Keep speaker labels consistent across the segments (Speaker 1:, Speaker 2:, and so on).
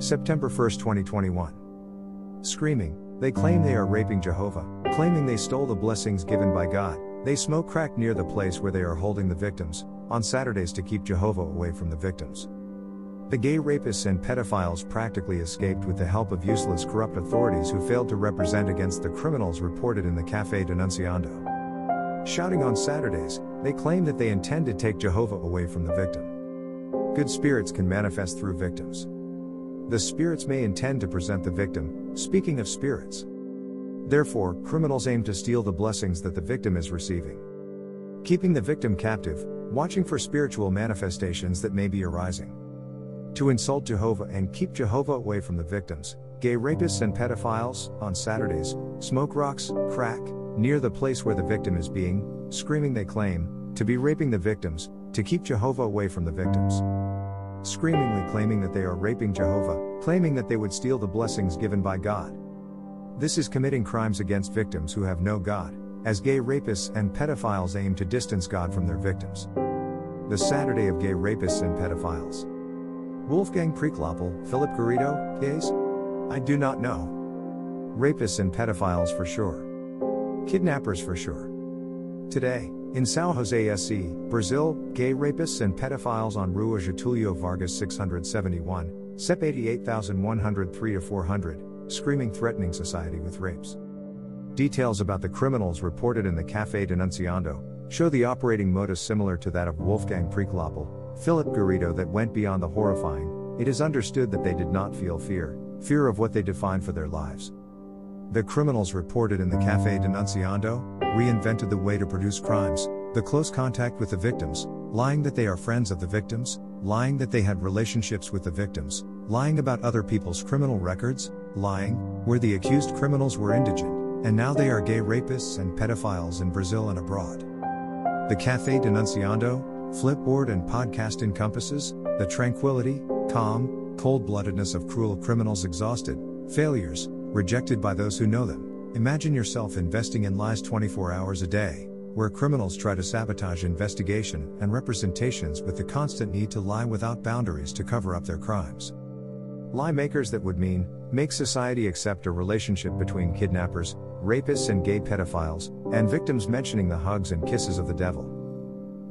Speaker 1: September 1, 2021. Screaming, they claim they are raping Jehovah, claiming they stole the blessings given by God. They smoke crack near the place where they are holding the victims, on Saturdays to keep Jehovah away from the victims. The gay rapists and pedophiles practically escaped with the help of useless corrupt authorities who failed to represent against the criminals reported in the Cafe Denunciando. Shouting on Saturdays, they claim that they intend to take Jehovah away from the victim. Good spirits can manifest through victims. The spirits may intend to present the victim, speaking of spirits. Therefore, criminals aim to steal the blessings that the victim is receiving. Keeping the victim captive, watching for spiritual manifestations that may be arising. To insult Jehovah and keep Jehovah away from the victims, gay rapists and pedophiles, on Saturdays, smoke rocks, crack, near the place where the victim is being, screaming they claim, to be raping the victims, to keep Jehovah away from the victims screamingly claiming that they are raping Jehovah, claiming that they would steal the blessings given by God. This is committing crimes against victims who have no God, as gay rapists and pedophiles aim to distance God from their victims. The Saturday of Gay Rapists and Pedophiles. Wolfgang Priklopil, Phillip Garrido, gays? I do not know. Rapists and pedophiles for sure. Kidnappers for sure. Today, in São José SC, Brazil, gay rapists and pedophiles on Rua Getulio Vargas 671, CEP 88103 400, screaming threatening society with rapes. Details about the criminals reported in the Café Denunciando show the operating modus similar to that of Wolfgang Priklopil, Phillip Garrido that went beyond the horrifying. It is understood that they did not feel fear, fear of what they defined for their lives. The criminals reported in the Café Denunciando reinvented the way to produce crimes, the close contact with the victims, lying that they are friends of the victims, lying that they had relationships with the victims, lying about other people's criminal records, lying where the accused criminals were indigent, and now they are gay rapists and pedophiles in Brazil and abroad. The Café Denunciando, Flipboard and podcast encompasses the tranquility, calm, cold bloodedness of cruel criminals exhausted, failures, rejected by those who know them. Imagine yourself investing in lies 24 hours a day, where criminals try to sabotage investigation and representations with the constant need to lie without boundaries to cover up their crimes. Lie makers that would mean, make society accept a relationship between kidnappers, rapists, and gay pedophiles, and victims mentioning the hugs and kisses of the devil.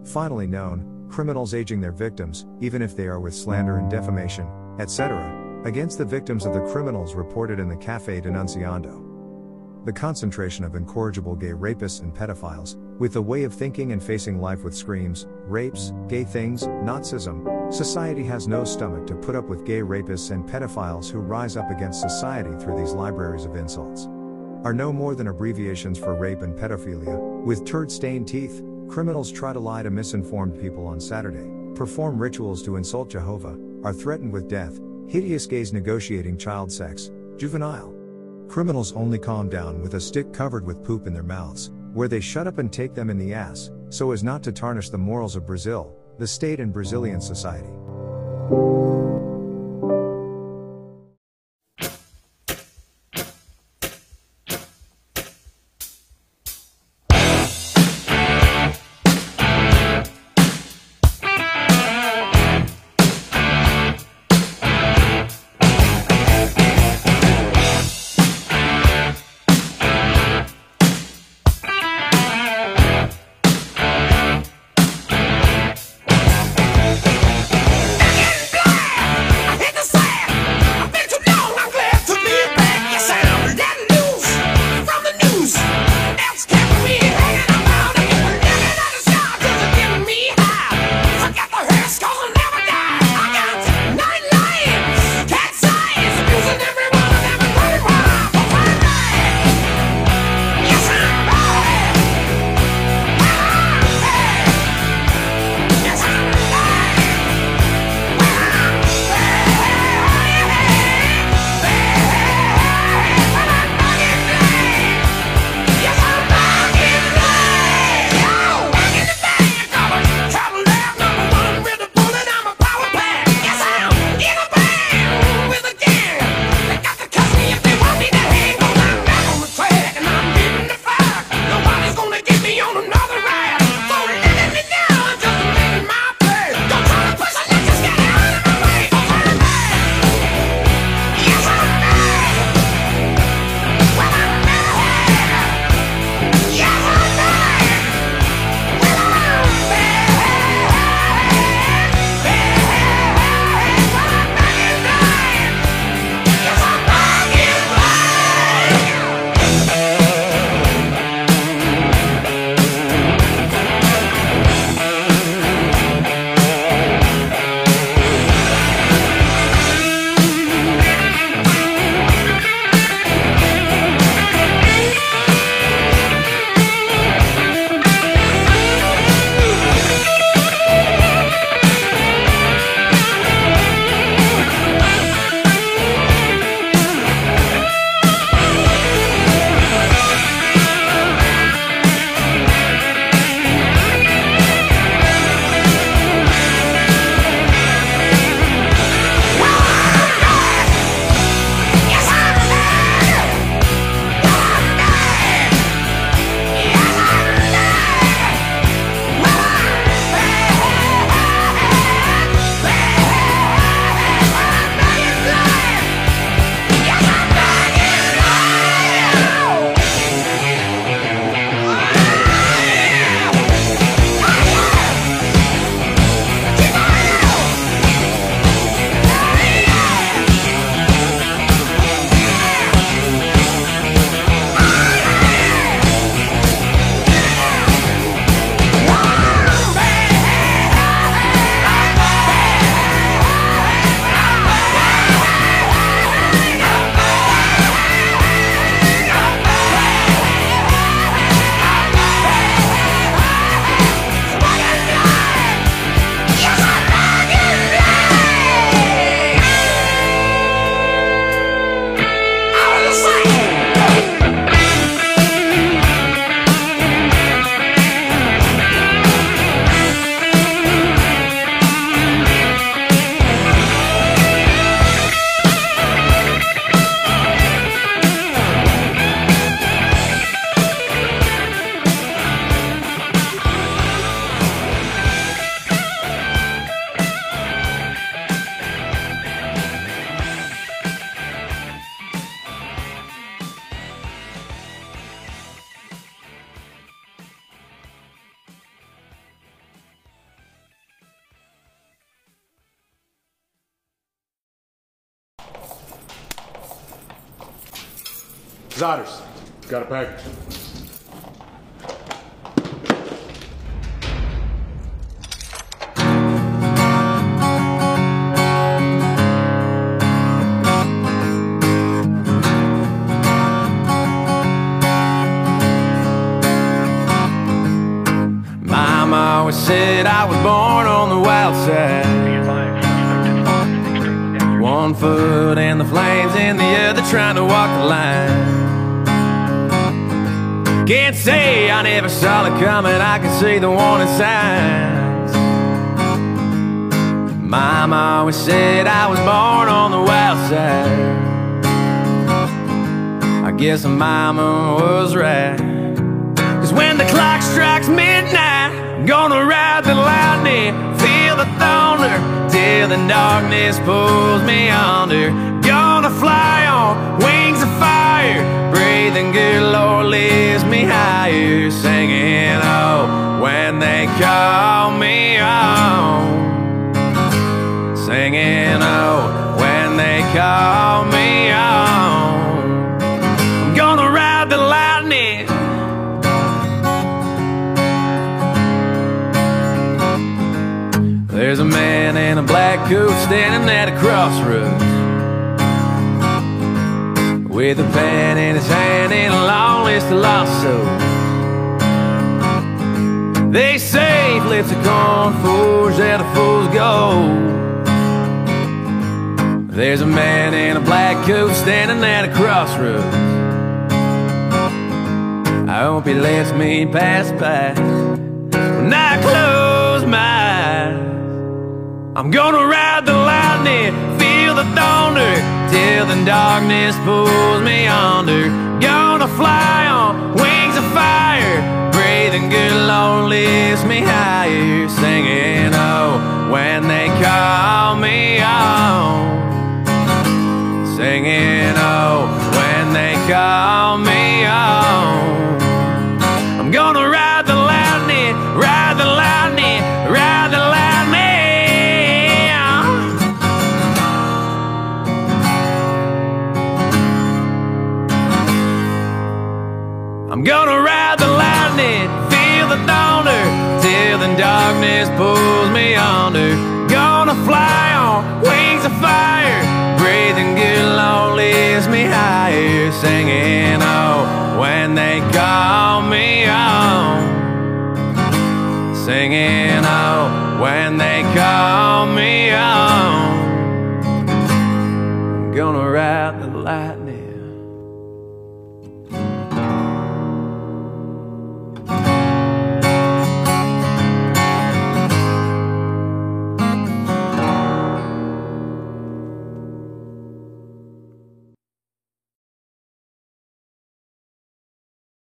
Speaker 1: Finally known, criminals aging their victims, even if they are with slander and defamation, etc., against the victims of the criminals reported in the Café Denunciando. The concentration of incorrigible gay rapists and pedophiles, with a way of thinking and facing life with screams, rapes, gay things, Nazism, society has no stomach to put up with gay rapists and pedophiles who rise up against society through these libraries of insults. Are no more than abbreviations for rape and pedophilia, with turd stained teeth, criminals try to lie to misinformed people on Saturday, perform rituals to insult Jehovah, are threatened with death, Hideous gays negotiating child sex, juvenile. Criminals only calm down with a stick covered with poop in their mouths, where they shut up and take them in the ass, so as not to tarnish the morals of Brazil, the state and Brazilian society.
Speaker 2: Zotters, got a package.
Speaker 3: Mama always said I was born on the wild side. One foot in the flames and the other trying to walk the line. Can't say I never saw it coming, I can see the warning signs. Mama always said I was born on the wild side. I guess mama was right. Cause when the clock strikes midnight, gonna ride the lightning, feel the thunder, till the darkness pulls me under. Gonna fly on wings breathing good, Lord lifts me higher, singing oh when they call me home, singing oh when they call me home. I'm gonna ride the lightning. There's a man in a black coat standing at a crossroads With a pen in his hand and a long list of lost souls They say flips a coin forge that a fool's gold. There's a man in a black coat standing at a crossroads. I hope he lets me pass by. When I close my eyes I'm gonna ride the lightning, thunder, till the darkness pulls me under. Gonna fly on wings of fire, breathing good, Lord lifts me higher, singing oh when they call me home, singing oh when they call me home. Darkness pulls me under. Gonna fly on wings of fire, breathing good, Lord lifts me higher, singing oh when they call me home, singing oh when they call me. I'm gonna ride the lightning.